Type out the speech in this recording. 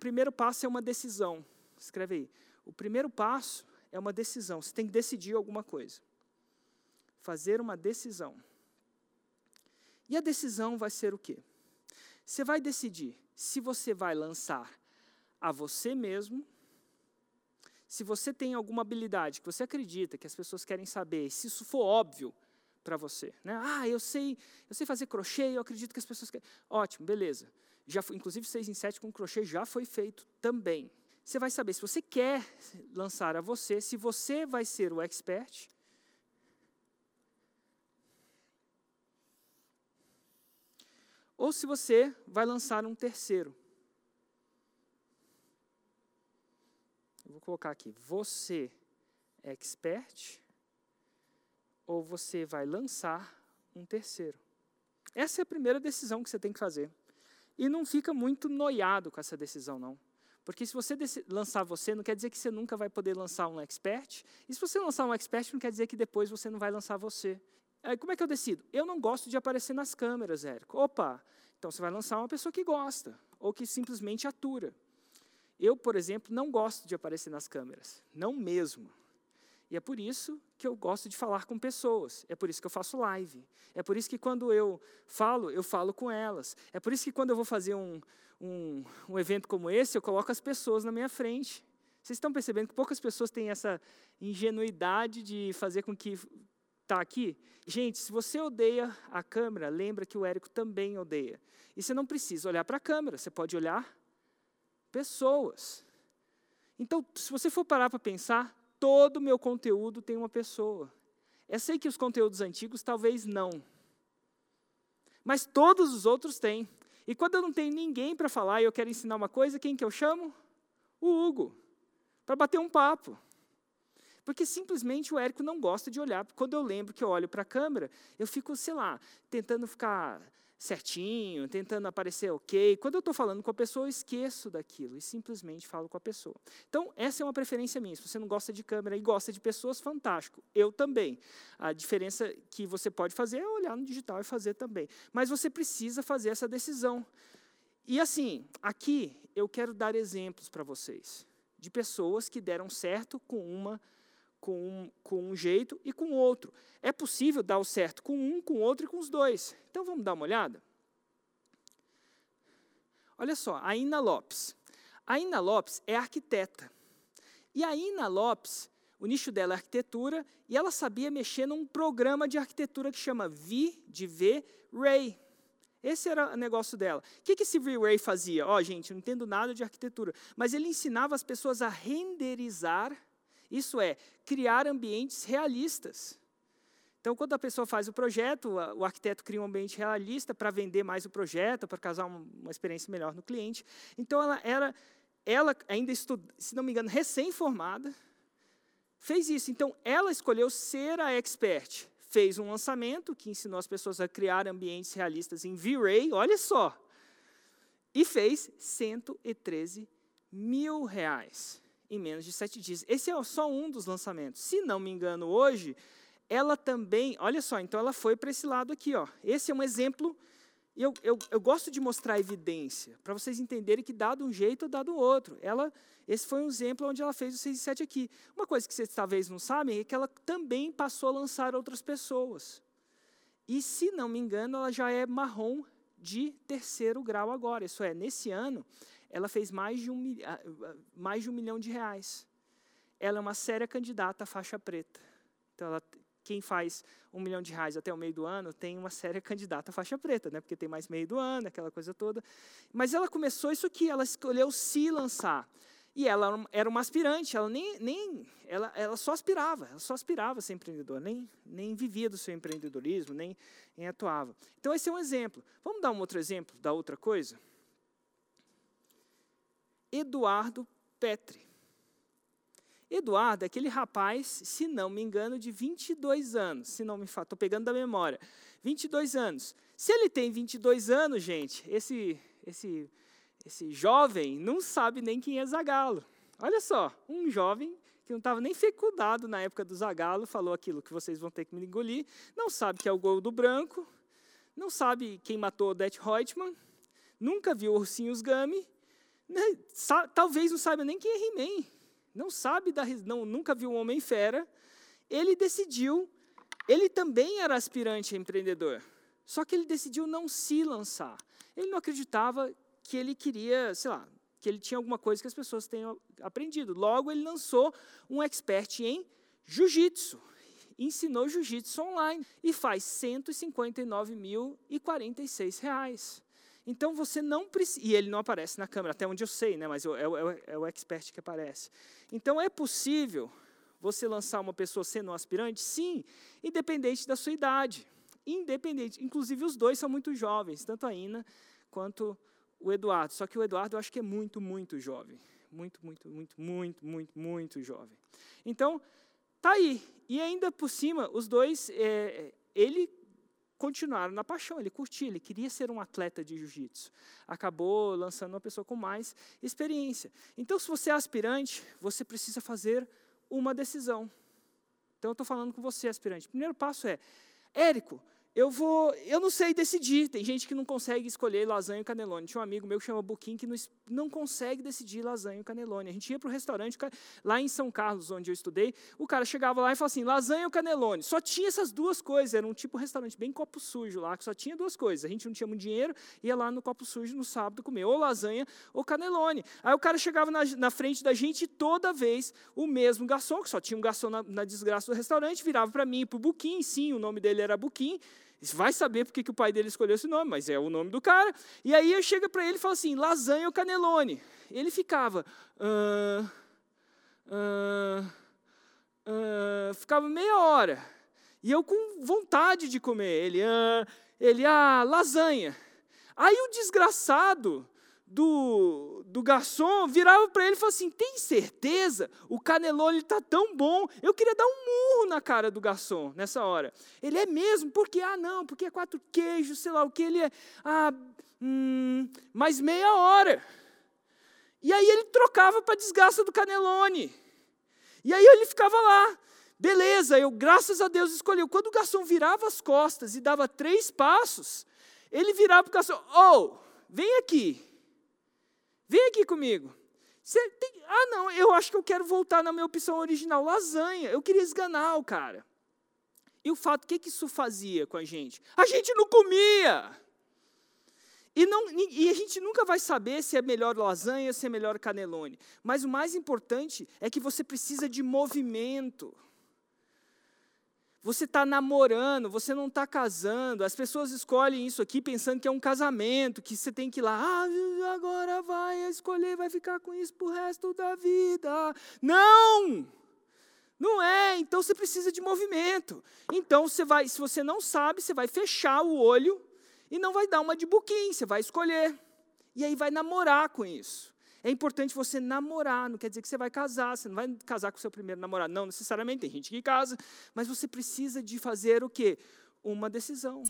primeiro passo é uma decisão. Escreve aí. O primeiro passo é uma decisão. Você tem que decidir alguma coisa. Fazer uma decisão. E a decisão vai ser o quê? Você vai decidir se você vai lançar a você mesmo, se você tem alguma habilidade que você acredita que as pessoas querem saber, se isso for óbvio para você, né? Ah, eu sei, eu sei fazer crochê, eu acredito que as pessoas querem. Ótimo, beleza. Já foi, inclusive seis em sete com crochê já foi feito também. Você vai saber se você quer lançar a você, se você vai ser o expert. Ou se você vai lançar um terceiro. Eu vou colocar aqui, você expert ou você vai lançar um terceiro. Essa é a primeira decisão que você tem que fazer. E não fica muito noiado com essa decisão, não. Porque se você lançar você, não quer dizer que você nunca vai poder lançar um expert. E se você lançar um expert, não quer dizer que depois você não vai lançar você. Aí, como é que eu decido? Eu não gosto de aparecer nas câmeras, Érico. Opa, então você vai lançar uma pessoa que gosta, ou que simplesmente atura. Eu, por exemplo, não gosto de aparecer nas câmeras, não mesmo. E é por isso que eu gosto de falar com pessoas. É por isso que eu faço live. É por isso que quando eu falo, eu falo com elas. É por isso que quando eu vou fazer um, um, um evento como esse, eu coloco as pessoas na minha frente. Vocês estão percebendo que poucas pessoas têm essa ingenuidade de fazer com que está aqui? Gente, se você odeia a câmera, lembra que o Érico também odeia. E você não precisa olhar para a câmera, você pode olhar pessoas. Então, se você for parar para pensar, todo o meu conteúdo tem uma pessoa. Eu sei que os conteúdos antigos talvez não. Mas todos os outros têm. E quando eu não tenho ninguém para falar e eu quero ensinar uma coisa, quem que eu chamo? O Hugo. Para bater um papo. Porque simplesmente o Érico não gosta de olhar. Quando eu lembro que eu olho para a câmera, eu fico, sei lá, tentando ficar certinho, tentando aparecer ok. Quando eu estou falando com a pessoa, eu esqueço daquilo e simplesmente falo com a pessoa. Então, essa é uma preferência minha. Se você não gosta de câmera e gosta de pessoas, fantástico. Eu também. A diferença que você pode fazer é olhar no digital e fazer também. Mas você precisa fazer essa decisão. E assim, aqui eu quero dar exemplos para vocês de pessoas que deram certo com uma com um, com um jeito e com outro. É possível dar o certo com um, com outro e com os dois. Então vamos dar uma olhada? Olha só, a Ina Lopes. A Ina Lopes é arquiteta. E a Ina Lopes, o nicho dela é arquitetura, e ela sabia mexer num programa de arquitetura que chama V de V Ray. Esse era o negócio dela. O que, que esse V-Ray fazia? Ó, oh, gente, não entendo nada de arquitetura, mas ele ensinava as pessoas a renderizar isso é, criar ambientes realistas. Então, quando a pessoa faz o projeto, o arquiteto cria um ambiente realista para vender mais o projeto, para causar uma experiência melhor no cliente. Então, ela era, ela ainda estuda, se não me engano, recém-formada, fez isso. Então, ela escolheu ser a expert. Fez um lançamento que ensinou as pessoas a criar ambientes realistas em V-Ray, olha só. E fez 113 mil reais em menos de sete dias. Esse é só um dos lançamentos. Se não me engano, hoje, ela também, olha só, então ela foi para esse lado aqui. Ó. Esse é um exemplo, eu, eu, eu gosto de mostrar evidência, para vocês entenderem que dado um jeito, dado outro. Ela, esse foi um exemplo onde ela fez o 6 e 7 aqui. Uma coisa que vocês talvez não sabem é que ela também passou a lançar outras pessoas. E, se não me engano, ela já é marrom de terceiro grau agora. Isso é, nesse ano, ela fez mais de um, ah, mais de um milhão de reais. Ela é uma séria candidata à faixa preta. Então, ela, quem faz um milhão de reais até o meio do ano tem uma séria candidata à faixa preta, né? porque tem mais meio do ano, aquela coisa toda. Mas ela começou isso aqui, ela escolheu se lançar. E ela era uma aspirante, ela nem, nem ela, ela só aspirava, ela só aspirava a ser empreendedora, nem, nem vivia do seu empreendedorismo, nem, nem atuava. Então esse é um exemplo. Vamos dar um outro exemplo da outra coisa? Eduardo Petri. Eduardo é aquele rapaz, se não me engano, de 22 anos, se não me falo, estou pegando da memória, 22 anos. Se ele tem 22 anos, gente, esse, esse, esse jovem não sabe nem quem é Zagalo. Olha só, um jovem que não estava nem fecundado na época do Zagalo, falou aquilo que vocês vão ter que me engolir, não sabe que é o gol do branco, não sabe quem matou Odette Reutemann, nunca viu Ursinhos Gummy, né, talvez não saiba nem quem é He-Man, não sabe, da, não, nunca viu um Homem-Fera, ele decidiu, ele também era aspirante a empreendedor, só que ele decidiu não se lançar. Ele não acreditava que ele queria, sei lá, que ele tinha alguma coisa que as pessoas tenham aprendido. Logo, ele lançou um expert em jiu-jitsu. Ensinou jiu-jitsu online e faz 159.046 reais. Então você não precisa. E ele não aparece na câmera, até onde eu sei, né? mas é, é, é o expert que aparece. Então é possível você lançar uma pessoa sendo um aspirante? Sim, independente da sua idade. Independente. Inclusive, os dois são muito jovens, tanto a Ina quanto o Eduardo. Só que o Eduardo eu acho que é muito, muito jovem. Muito, muito, muito, muito, muito, muito jovem. Então, tá aí. E ainda por cima, os dois, é, ele continuaram na paixão, ele curtia, ele queria ser um atleta de jiu-jitsu. Acabou lançando uma pessoa com mais experiência. Então, se você é aspirante, você precisa fazer uma decisão. Então, eu estou falando com você, aspirante. O primeiro passo é, Érico, eu vou, eu não sei decidir. Tem gente que não consegue escolher lasanha e canelone. Tinha um amigo meu que chama Buquim que não, não consegue decidir lasanha e canelone. A gente ia para o restaurante lá em São Carlos, onde eu estudei. O cara chegava lá e falava assim: lasanha ou canelone. Só tinha essas duas coisas. Era um tipo de restaurante bem copo sujo lá, que só tinha duas coisas. A gente não tinha muito dinheiro, ia lá no copo sujo no sábado comer ou lasanha ou canelone. Aí o cara chegava na, na frente da gente e toda vez o mesmo garçom, que só tinha um garçom na, na desgraça do restaurante, virava para mim, para o Buquim. Sim, o nome dele era Buquim vai saber porque que o pai dele escolheu esse nome, mas é o nome do cara. E aí eu chego para ele e falo assim, lasanha ou canelone? Ele ficava, ficava meia hora. E eu com vontade de comer. Ele, ele, ah, lasanha. Aí o desgraçado do, do garçom virava para ele e falava assim: tem certeza? O canelone está tão bom. Eu queria dar um murro na cara do garçom nessa hora. Ele é mesmo? Porque, ah, não, porque é quatro queijos, sei lá o que. Ele é, ah, hum, mais meia hora. E aí ele trocava para a desgraça do canelone. E aí ele ficava lá. Beleza, eu, graças a Deus, escolhi. Quando o garçom virava as costas e dava três passos, ele virava para o garçom: Oh, vem aqui. Vem aqui comigo. Tem... Ah, não, eu acho que eu quero voltar na minha opção original, lasanha. Eu queria esganar o cara. E o fato, o que, que isso fazia com a gente? A gente não comia. E, não, e a gente nunca vai saber se é melhor lasanha se é melhor canelone. Mas o mais importante é que você precisa de movimento. Você está namorando, você não está casando. As pessoas escolhem isso aqui pensando que é um casamento, que você tem que ir lá, ah, agora vai escolher, vai ficar com isso para o resto da vida. Não! Não é, então você precisa de movimento. Então você vai, se você não sabe, você vai fechar o olho e não vai dar uma de buquim, você vai escolher. E aí vai namorar com isso. É importante você namorar, não quer dizer que você vai casar, você não vai casar com o seu primeiro namorado, não necessariamente, tem gente que casa, mas você precisa de fazer o quê? Uma decisão.